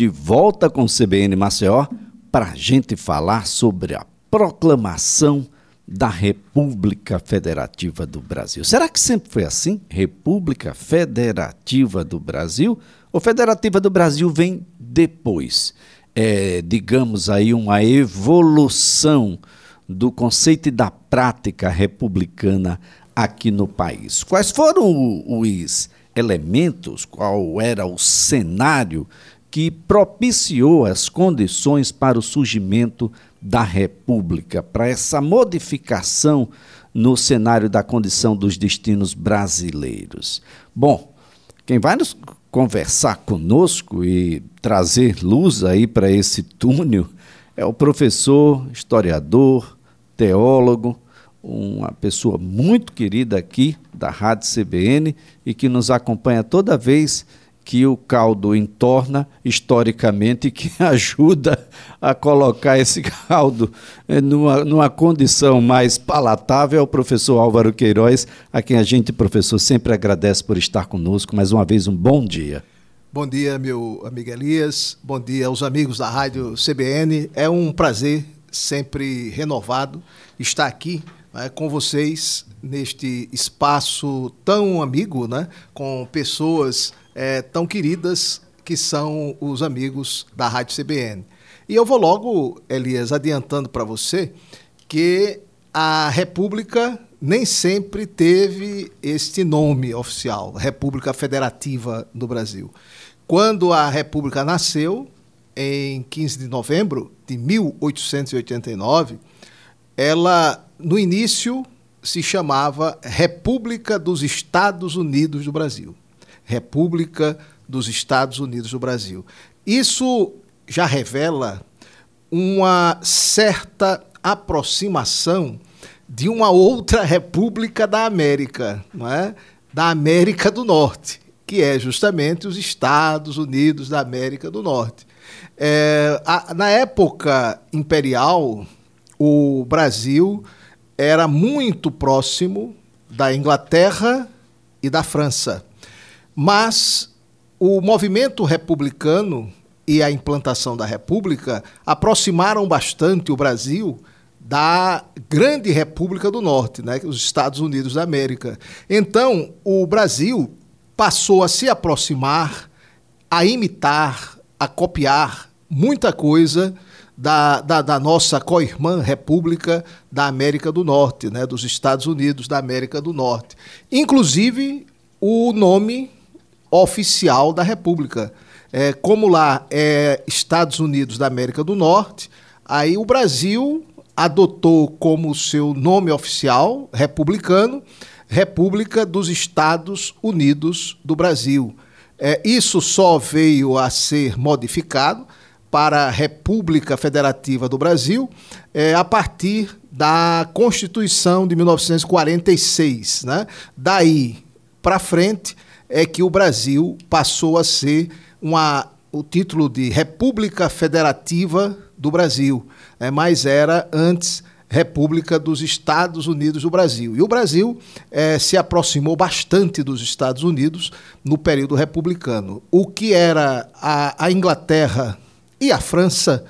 de volta com o CBN Maceió para a gente falar sobre a proclamação da República Federativa do Brasil. Será que sempre foi assim? República Federativa do Brasil? Ou Federativa do Brasil vem depois? É, digamos aí, uma evolução do conceito e da prática republicana aqui no país. Quais foram os elementos, qual era o cenário que propiciou as condições para o surgimento da República, para essa modificação no cenário da condição dos destinos brasileiros. Bom, quem vai nos conversar conosco e trazer luz aí para esse túnel é o professor, historiador, teólogo, uma pessoa muito querida aqui da Rádio CBN e que nos acompanha toda vez que o caldo entorna historicamente que ajuda a colocar esse caldo numa, numa condição mais palatável professor Álvaro Queiroz, a quem a gente, professor, sempre agradece por estar conosco. Mais uma vez, um bom dia. Bom dia, meu amigo Elias. Bom dia aos amigos da Rádio CBN. É um prazer sempre renovado estar aqui né, com vocês neste espaço tão amigo, né, com pessoas é, tão queridas que são os amigos da Rádio CBN. E eu vou logo, Elias, adiantando para você que a República nem sempre teve este nome oficial, República Federativa do Brasil. Quando a República nasceu, em 15 de novembro de 1889, ela, no início, se chamava República dos Estados Unidos do Brasil. República dos Estados Unidos do Brasil. Isso já revela uma certa aproximação de uma outra república da América, não é? da América do Norte, que é justamente os Estados Unidos da América do Norte. É, a, na época imperial, o Brasil era muito próximo da Inglaterra e da França. Mas o movimento republicano e a implantação da República aproximaram bastante o Brasil da grande República do Norte, né, os Estados Unidos da América. Então, o Brasil passou a se aproximar, a imitar, a copiar muita coisa da, da, da nossa co-irmã República da América do Norte, né, dos Estados Unidos da América do Norte. Inclusive, o nome oficial da República. É, como lá é Estados Unidos da América do Norte, aí o Brasil adotou como seu nome oficial, republicano, República dos Estados Unidos do Brasil. É, isso só veio a ser modificado para República Federativa do Brasil é, a partir da Constituição de 1946. Né? Daí para frente, é que o Brasil passou a ser uma, o título de República Federativa do Brasil, é, mas era antes República dos Estados Unidos do Brasil. E o Brasil é, se aproximou bastante dos Estados Unidos no período republicano. O que era a, a Inglaterra e a França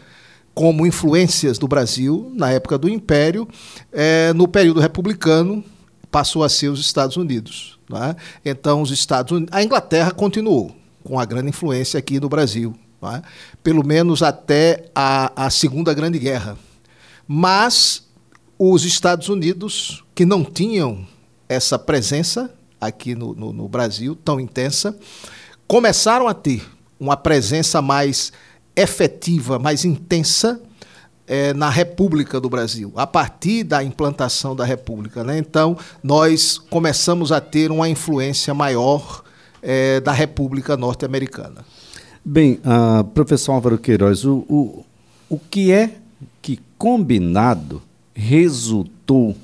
como influências do Brasil na época do Império, é, no período republicano passou a ser os Estados Unidos. Né? Então, os Estados Unidos. A Inglaterra continuou com a grande influência aqui no Brasil, né? pelo menos até a, a Segunda Grande Guerra. Mas os Estados Unidos, que não tinham essa presença aqui no, no, no Brasil tão intensa, começaram a ter uma presença mais efetiva, mais intensa é, na República do Brasil, a partir da implantação da República. Né? Então, nós começamos a ter uma influência maior é, da República Norte-Americana. Bem, uh, professor Álvaro Queiroz, o, o, o que é que combinado resultou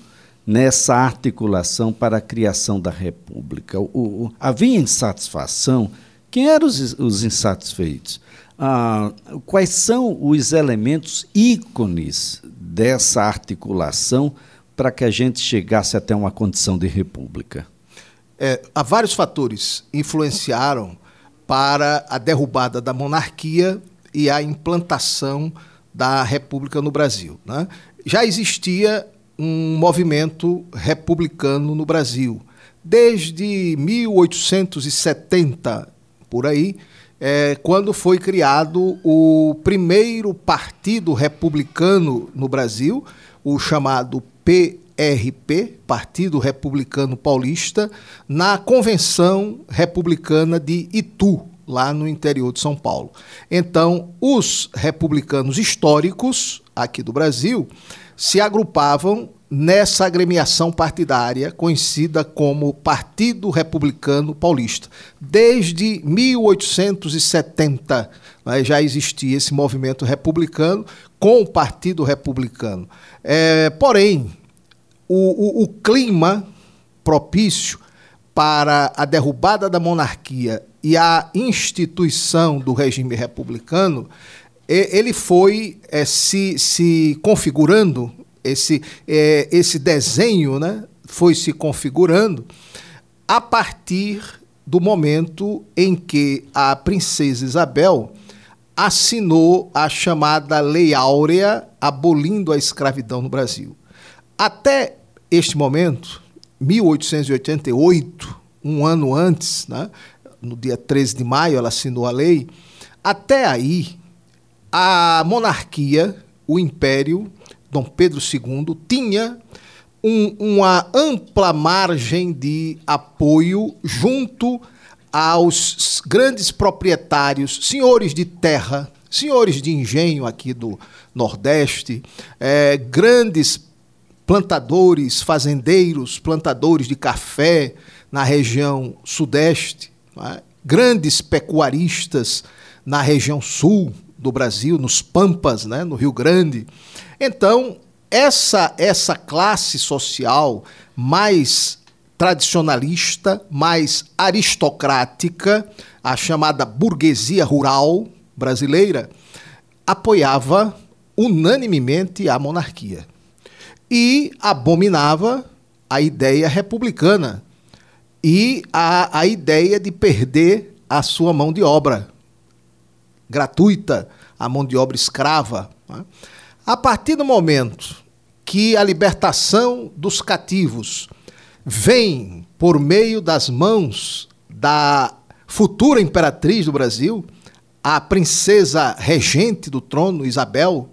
nessa articulação para a criação da República? O, o, havia insatisfação? Quem eram os, os insatisfeitos? Ah, quais são os elementos ícones dessa articulação para que a gente chegasse até uma condição de república? É, há vários fatores influenciaram para a derrubada da monarquia e a implantação da República no Brasil. Né? Já existia um movimento republicano no Brasil. Desde 1870, por aí, é, quando foi criado o primeiro partido republicano no Brasil, o chamado PRP, Partido Republicano Paulista, na Convenção Republicana de Itu, lá no interior de São Paulo. Então, os republicanos históricos aqui do Brasil se agrupavam nessa agremiação partidária conhecida como Partido Republicano Paulista. Desde 1870 né, já existia esse movimento republicano com o Partido Republicano. É, porém, o, o, o clima propício para a derrubada da monarquia e a instituição do regime republicano, ele foi é, se, se configurando esse, é, esse desenho né, foi se configurando a partir do momento em que a princesa Isabel assinou a chamada Lei Áurea, abolindo a escravidão no Brasil. Até este momento, 1888, um ano antes, né, no dia 13 de maio, ela assinou a lei. Até aí, a monarquia, o império, Dom Pedro II, tinha um, uma ampla margem de apoio junto aos grandes proprietários, senhores de terra, senhores de engenho aqui do Nordeste, é, grandes plantadores, fazendeiros, plantadores de café na região Sudeste, é? grandes pecuaristas na região Sul do Brasil, nos Pampas, né, no Rio Grande. Então, essa, essa classe social mais tradicionalista, mais aristocrática, a chamada burguesia rural brasileira, apoiava unanimemente a monarquia e abominava a ideia republicana e a, a ideia de perder a sua mão de obra gratuita, a mão de obra escrava. Né? A partir do momento que a libertação dos cativos vem por meio das mãos da futura imperatriz do Brasil, a princesa regente do trono, Isabel,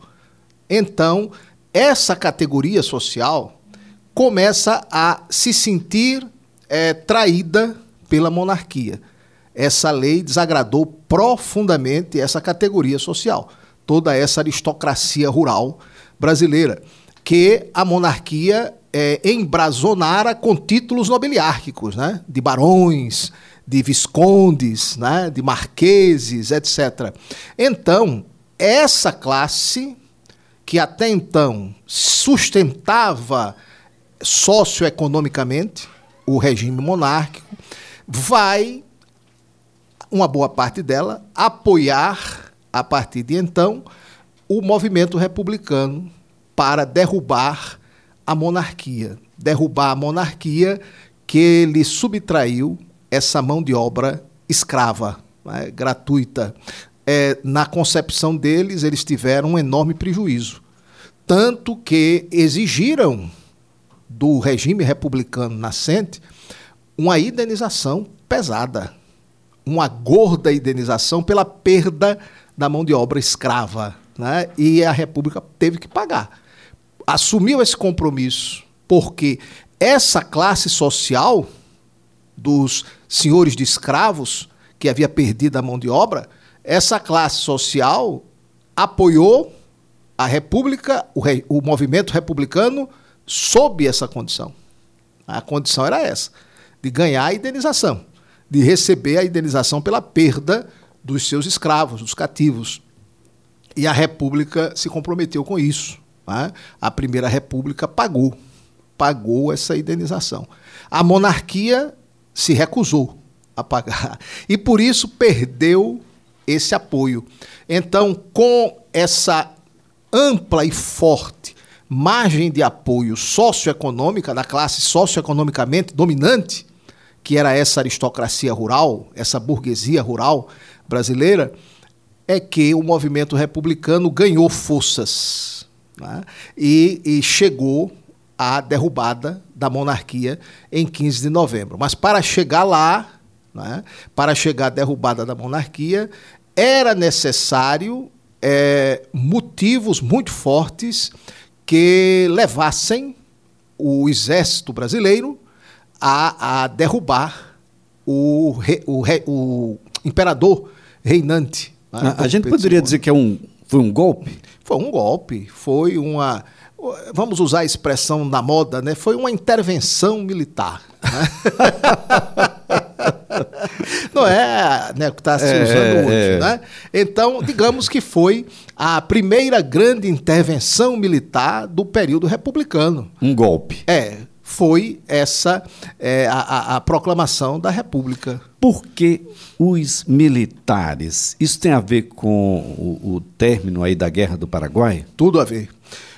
então essa categoria social começa a se sentir é, traída pela monarquia. Essa lei desagradou profundamente essa categoria social toda essa aristocracia rural brasileira, que a monarquia é, embrazonara com títulos nobiliárquicos, né? de barões, de viscondes, né? de marqueses, etc. Então, essa classe, que até então sustentava socioeconomicamente o regime monárquico, vai, uma boa parte dela, apoiar a partir de então, o movimento republicano para derrubar a monarquia. Derrubar a monarquia que lhe subtraiu essa mão de obra escrava, né, gratuita. É, na concepção deles, eles tiveram um enorme prejuízo. Tanto que exigiram do regime republicano nascente uma indenização pesada, uma gorda indenização pela perda da mão de obra escrava. Né? E a República teve que pagar. Assumiu esse compromisso porque essa classe social dos senhores de escravos, que havia perdido a mão de obra, essa classe social apoiou a República, o, re, o movimento republicano, sob essa condição. A condição era essa, de ganhar a indenização, de receber a indenização pela perda dos seus escravos, dos cativos. E a República se comprometeu com isso. Né? A Primeira República pagou, pagou essa indenização. A monarquia se recusou a pagar e por isso perdeu esse apoio. Então, com essa ampla e forte margem de apoio socioeconômica da classe socioeconomicamente dominante, que era essa aristocracia rural, essa burguesia rural, brasileira, é que o movimento republicano ganhou forças né? e, e chegou à derrubada da monarquia em 15 de novembro. Mas para chegar lá, né, para chegar à derrubada da monarquia, era necessário é, motivos muito fortes que levassem o exército brasileiro a, a derrubar o, o, o imperador reinante. Né, a, a gente poderia dizer que é um, foi um golpe? Foi um golpe, foi uma. Vamos usar a expressão na moda, né? Foi uma intervenção militar. Né? Não é né, o que está se é, usando é, hoje, é. né? Então, digamos que foi a primeira grande intervenção militar do período republicano. Um golpe. É, foi essa é, a, a, proclamação da República. Por que os militares? Isso tem a ver com o, o término aí da Guerra do Paraguai? Tudo a ver.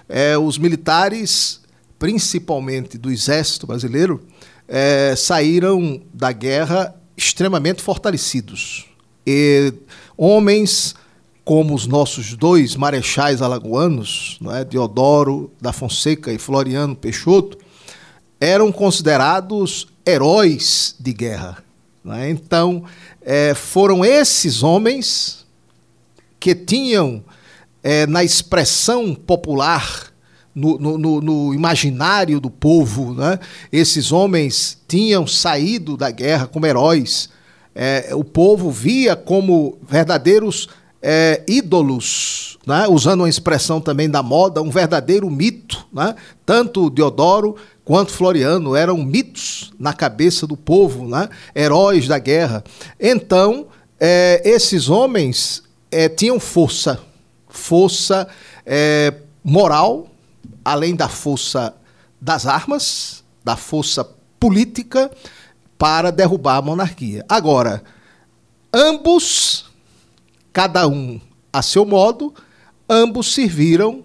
É, os militares, principalmente do Exército Brasileiro, é, saíram da guerra extremamente fortalecidos. E homens como os nossos dois marechais alagoanos, não é, Deodoro da Fonseca e Floriano Peixoto, eram considerados heróis de guerra. Né? Então, é, foram esses homens que tinham, é, na expressão popular, no, no, no, imaginário do povo, né? esses homens tinham saído da guerra como heróis. É, o povo via como verdadeiros é, ídolos, né? usando uma expressão também da moda, um verdadeiro mito. Né? Tanto Deodoro quanto Floriano eram mitos na cabeça do povo, né? heróis da guerra. Então, é, esses homens é, tinham força, força é, moral, além da força das armas, da força política, para derrubar a monarquia. Agora, ambos, cada um a seu modo, ambos serviram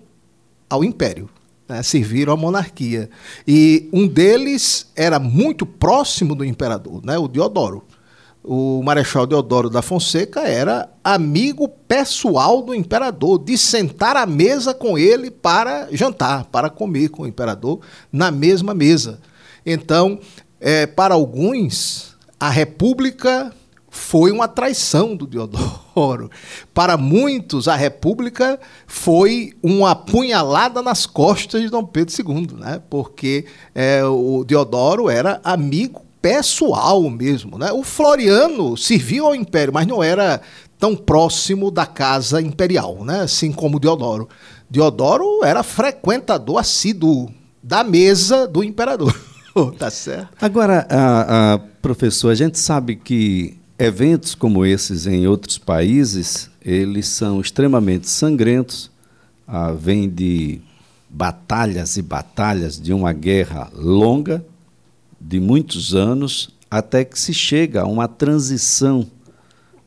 ao império né, serviram à monarquia. E um deles era muito próximo do imperador, né, o Deodoro. O Marechal Deodoro da Fonseca era amigo pessoal do imperador, de sentar à mesa com ele para jantar, para comer com o imperador na mesma mesa. Então, é, para alguns, a república foi uma traição do Deodoro. Para muitos, a República foi uma punhalada nas costas de Dom Pedro II, né? porque é, o Deodoro era amigo pessoal mesmo. Né? O Floriano serviu ao Império, mas não era tão próximo da casa imperial, né? assim como o Deodoro. Deodoro era frequentador assíduo da mesa do imperador. tá certo? Agora, a, a, professor, a gente sabe que Eventos como esses em outros países, eles são extremamente sangrentos, ah, vêm de batalhas e batalhas de uma guerra longa, de muitos anos, até que se chega a uma transição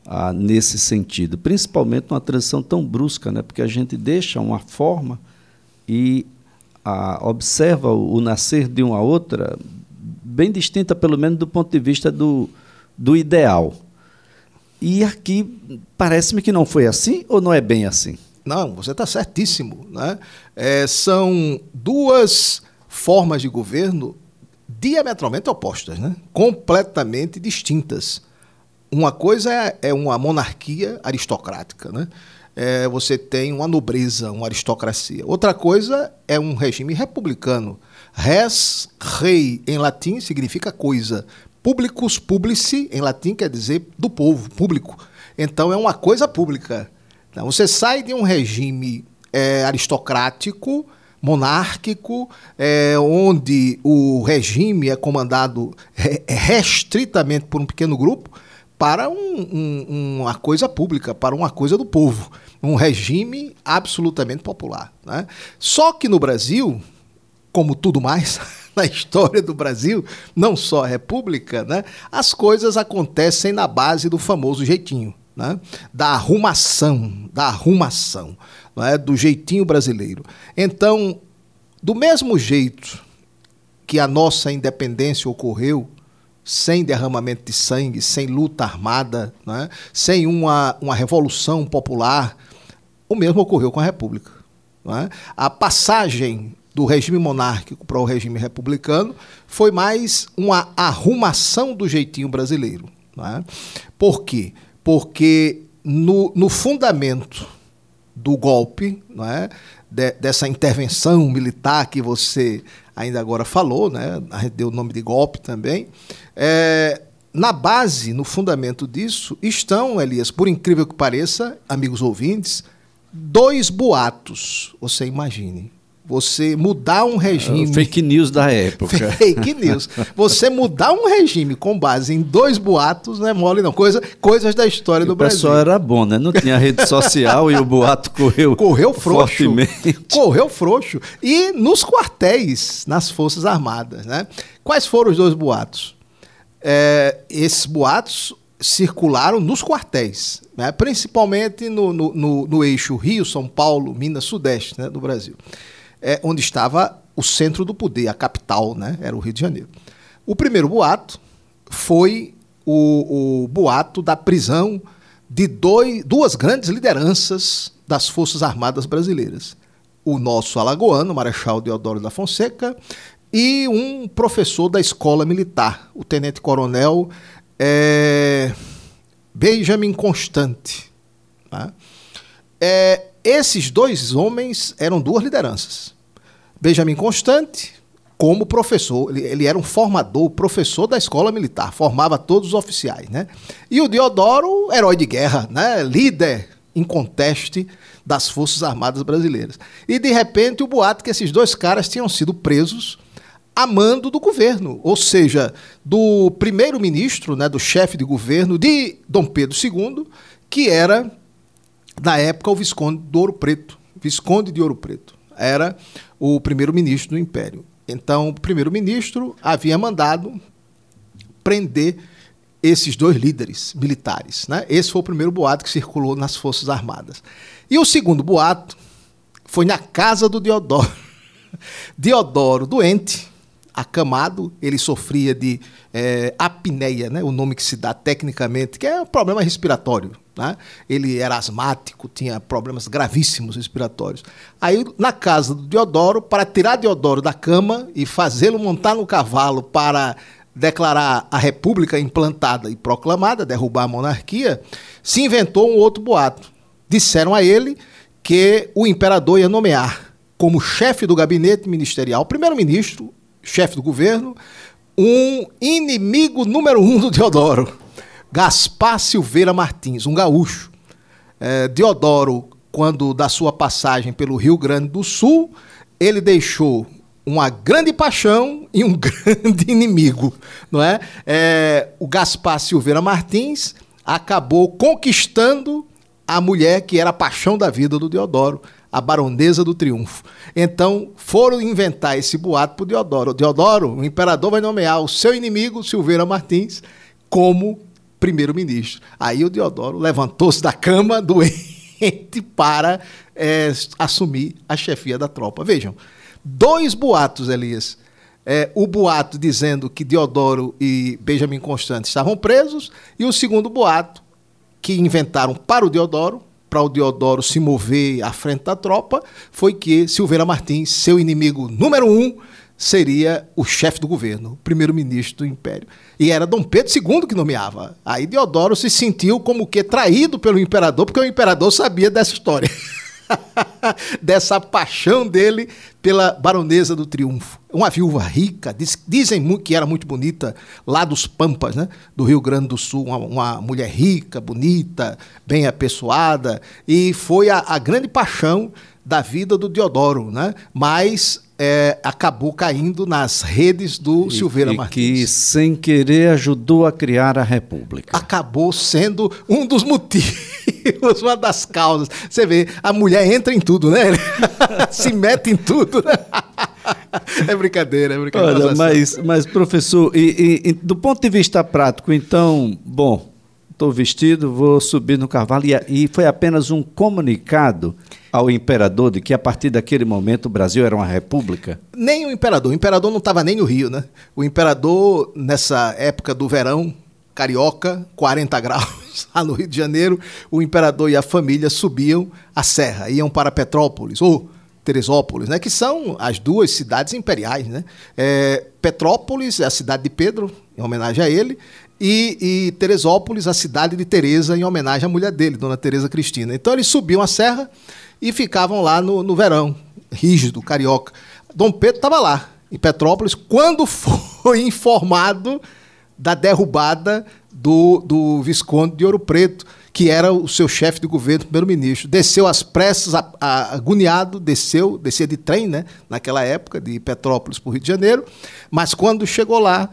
ah, nesse sentido, principalmente uma transição tão brusca, né? porque a gente deixa uma forma e ah, observa o, o nascer de uma outra, bem distinta, pelo menos do ponto de vista do, do ideal. E aqui parece-me que não foi assim ou não é bem assim? Não, você está certíssimo. Né? É, são duas formas de governo diametralmente opostas, né? completamente distintas. Uma coisa é, é uma monarquia aristocrática, né? É, você tem uma nobreza, uma aristocracia. Outra coisa é um regime republicano. Res, rei, em latim, significa coisa publicus publici, em latim quer dizer do povo, público. Então é uma coisa pública. Então, você sai de um regime é, aristocrático, monárquico, é, onde o regime é comandado restritamente por um pequeno grupo, para um, um, uma coisa pública, para uma coisa do povo. Um regime absolutamente popular. Né? Só que no Brasil, como tudo mais, na história do Brasil, não só a República, né, as coisas acontecem na base do famoso jeitinho. Né, da arrumação, da arrumação, né, do jeitinho brasileiro. Então, do mesmo jeito que a nossa independência ocorreu sem derramamento de sangue, sem luta armada, né? sem uma, uma revolução popular. O mesmo ocorreu com a República. Né? A passagem do regime monárquico para o regime republicano foi mais uma arrumação do jeitinho brasileiro. Né? Por quê? Porque no, no fundamento do golpe, né? De, dessa intervenção militar que você ainda agora falou, né? deu o nome de golpe também, é, na base, no fundamento disso, estão, Elias, por incrível que pareça, amigos ouvintes, dois boatos. Você imagine. Você mudar um regime. fake news da época. Fake news. Você mudar um regime com base em dois boatos não é mole, não. Coisa, coisas da história e do Brasil. O pessoal era bom, né? Não tinha rede social e o boato correu. Correu frouxo. Fortemente. Correu frouxo. E nos quartéis, nas Forças Armadas, né? Quais foram os dois boatos? É, esses boatos circularam nos quartéis, né? principalmente no, no, no, no eixo Rio, São Paulo, Minas, Sudeste né? do Brasil é, onde estava o centro do poder, a capital, né? era o Rio de Janeiro. O primeiro boato foi o, o boato da prisão de dois, duas grandes lideranças das Forças Armadas Brasileiras. O nosso alagoano, Marechal Deodoro da Fonseca, e um professor da escola militar, o tenente-coronel é, Benjamin Constante. Tá? É, esses dois homens eram duas lideranças. Benjamin Constante, como professor, ele, ele, era um formador, professor da escola militar, formava todos os oficiais, né? E o Deodoro, herói de guerra, né? Líder inconteste das Forças Armadas Brasileiras. E de repente o boato que esses dois caras tinham sido presos a mando do governo, ou seja, do primeiro-ministro, né, do chefe de governo de Dom Pedro II, que era na época o Visconde de Ouro Preto, Visconde de Ouro Preto era o primeiro-ministro do Império. Então, o primeiro-ministro havia mandado prender esses dois líderes militares. Né? Esse foi o primeiro boato que circulou nas Forças Armadas. E o segundo boato foi na casa do Diodoro. Diodoro, doente, acamado, ele sofria de é, apneia, né? o nome que se dá tecnicamente, que é um problema respiratório. Né? Ele era asmático, tinha problemas gravíssimos respiratórios. Aí, na casa do Diodoro, para tirar Diodoro da cama e fazê-lo montar no cavalo para declarar a república implantada e proclamada, derrubar a monarquia, se inventou um outro boato. Disseram a ele que o imperador ia nomear como chefe do gabinete ministerial, primeiro-ministro, chefe do governo, um inimigo número um do Diodoro Gaspar Silveira Martins, um gaúcho. É, Deodoro, quando da sua passagem pelo Rio Grande do Sul, ele deixou uma grande paixão e um grande inimigo, não é? é? O Gaspar Silveira Martins acabou conquistando a mulher que era a paixão da vida do Deodoro, a baronesa do Triunfo. Então, foram inventar esse boato para Deodoro. Deodoro, o imperador vai nomear o seu inimigo, Silveira Martins, como primeiro-ministro. Aí o Deodoro levantou-se da cama doente para é, assumir a chefia da tropa. Vejam, dois boatos, Elias. É, o boato dizendo que Deodoro e Benjamin Constante estavam presos, e o segundo boato que inventaram para o Deodoro, para o Deodoro se mover à frente da tropa, foi que Silveira Martins, seu inimigo número um, seria o chefe do governo, o primeiro-ministro do império. E era Dom Pedro II que nomeava. Aí Deodoro se sentiu como que traído pelo imperador, porque o imperador sabia dessa história. dessa paixão dele pela baronesa do triunfo. Uma viúva rica, diz, dizem que era muito bonita, lá dos Pampas, né? do Rio Grande do Sul, uma, uma mulher rica, bonita, bem apessoada, e foi a, a grande paixão da vida do Deodoro, né? mas é, acabou caindo nas redes do e, Silveira e Martins. Que, sem querer, ajudou a criar a República. Acabou sendo um dos motivos, uma das causas. Você vê, a mulher entra em tudo, né? Se mete em tudo. É brincadeira, é brincadeira. Olha, mas, mas professor, e, e, do ponto de vista prático, então, bom, estou vestido, vou subir no cavalo. E, e foi apenas um comunicado ao imperador de que a partir daquele momento o Brasil era uma república? Nem o imperador. O imperador não estava nem no Rio, né? O imperador, nessa época do verão, carioca, 40 graus, lá no Rio de Janeiro, o imperador e a família subiam a serra, iam para Petrópolis, ou Teresópolis, né, que são as duas cidades imperiais. Né? É, Petrópolis é a cidade de Pedro, em homenagem a ele, e, e Teresópolis, a cidade de Teresa, em homenagem à mulher dele, Dona Teresa Cristina. Então eles subiam a serra e ficavam lá no, no verão, rígido, carioca. Dom Pedro estava lá, em Petrópolis, quando foi informado da derrubada do, do Visconde de Ouro Preto, que era o seu chefe de governo, primeiro-ministro. Desceu às pressas, a, a, agoniado, desceu, descia de trem, né, naquela época, de Petrópolis para o Rio de Janeiro, mas quando chegou lá,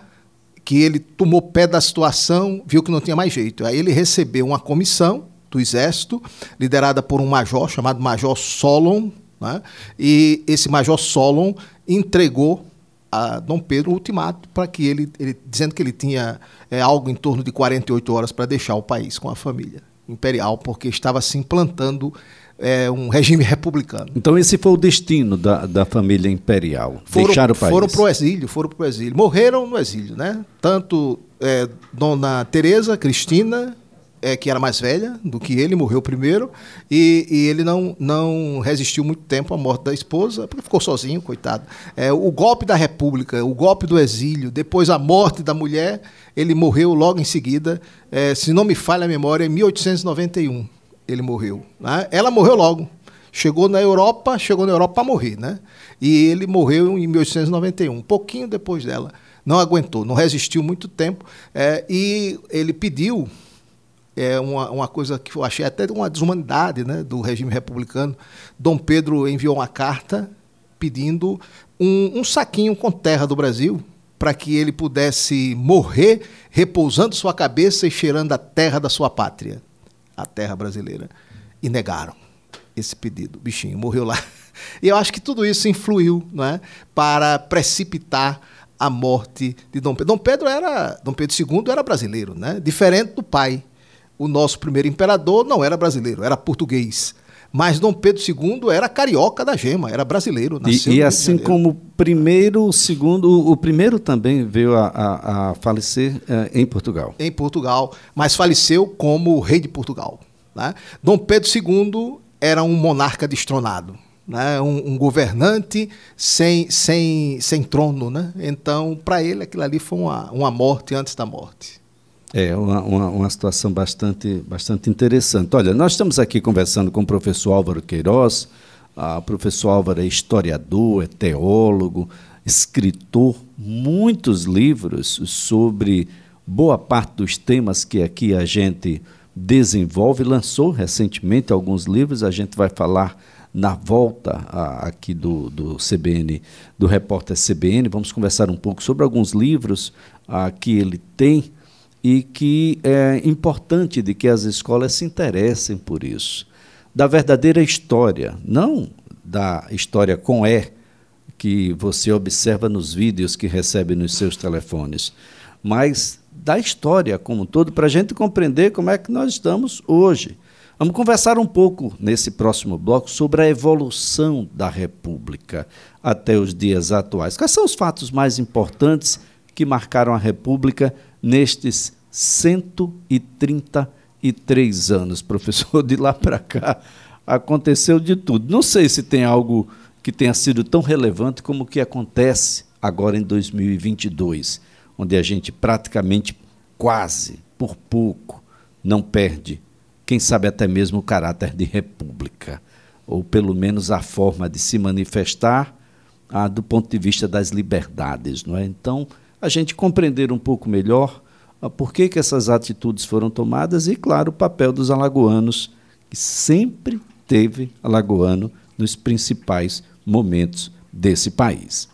que ele tomou pé da situação, viu que não tinha mais jeito. Aí ele recebeu uma comissão do Exército, liderada por um major chamado Major Solon, né? e esse Major Solon entregou a Dom Pedro o ultimato para que ele, ele, dizendo que ele tinha é, algo em torno de 48 horas para deixar o país com a família imperial, porque estava se implantando é, um regime republicano. Então esse foi o destino da, da família imperial, foram, deixar o país. Foram para o exílio, foram para o exílio. Morreram no exílio, né? Tanto é, Dona Teresa Cristina é, que era mais velha do que ele, morreu primeiro, e, e, ele não, não resistiu muito tempo à morte da esposa, porque ficou sozinho, coitado. É, o golpe da República, o golpe do exílio, depois a morte da mulher, ele morreu logo em seguida, é, se não me falha a memória, em 1891 ele morreu. Né? Ela morreu logo. Chegou na Europa, chegou na Europa para morrer, né? E ele morreu em 1891, um pouquinho depois dela. Não aguentou, não resistiu muito tempo. É, e ele pediu é uma, uma coisa que eu achei até uma desumanidade né, do regime republicano. Dom Pedro enviou uma carta pedindo um, um saquinho com terra do Brasil para que ele pudesse morrer repousando sua cabeça e cheirando a terra da sua pátria, a terra brasileira. E negaram esse pedido. O bichinho morreu lá. E eu acho que tudo isso influiu é, para precipitar a morte de Dom Pedro. Dom Pedro era, Dom Pedro II era brasileiro, né? diferente do pai o nosso primeiro imperador não era brasileiro, era português. Mas Dom Pedro II era carioca da gema, era brasileiro. Nasceu e, e assim como o primeiro, o segundo, o primeiro também veio a, a, a falecer eh, em Portugal. Em Portugal, mas faleceu como rei de Portugal. Né? Dom Pedro II era um monarca destronado. Né? Um, um, governante sem, sem, sem trono. Né? Então, para ele, aquilo ali foi uma, uma morte antes da morte. É uma, uma, uma, situação bastante, bastante interessante. Olha, nós estamos aqui conversando com o professor Álvaro Queiroz. Ah, o professor Álvaro é historiador, é teólogo, escritor, muitos livros sobre boa parte dos temas que aqui a gente desenvolve. Lançou recentemente alguns livros, a gente vai falar na volta a, aqui do, do CBN, do repórter CBN. Vamos conversar um pouco sobre alguns livros a, ah, que ele tem e que é importante de que as escolas se interessem por isso. Da verdadeira história, não da história com E, que você observa nos vídeos que recebe nos seus telefones, mas da história como um todo, para a gente compreender como é que nós estamos hoje. Vamos conversar um pouco nesse próximo bloco sobre a evolução da República até os dias atuais. Quais são os fatos mais importantes que marcaram a República nestes 133 anos, professor. De lá para cá aconteceu de tudo. Não sei se tem algo que tenha sido tão relevante como o que acontece agora em 2022, onde a gente praticamente quase, por pouco, não perde, quem sabe até mesmo o caráter de república, ou pelo menos a forma de se manifestar ah, do ponto de vista das liberdades. Não é? Então, a gente compreender um pouco melhor por que, que essas atitudes foram tomadas e, claro, o papel dos alagoanos, que sempre teve alagoano nos principais momentos desse país.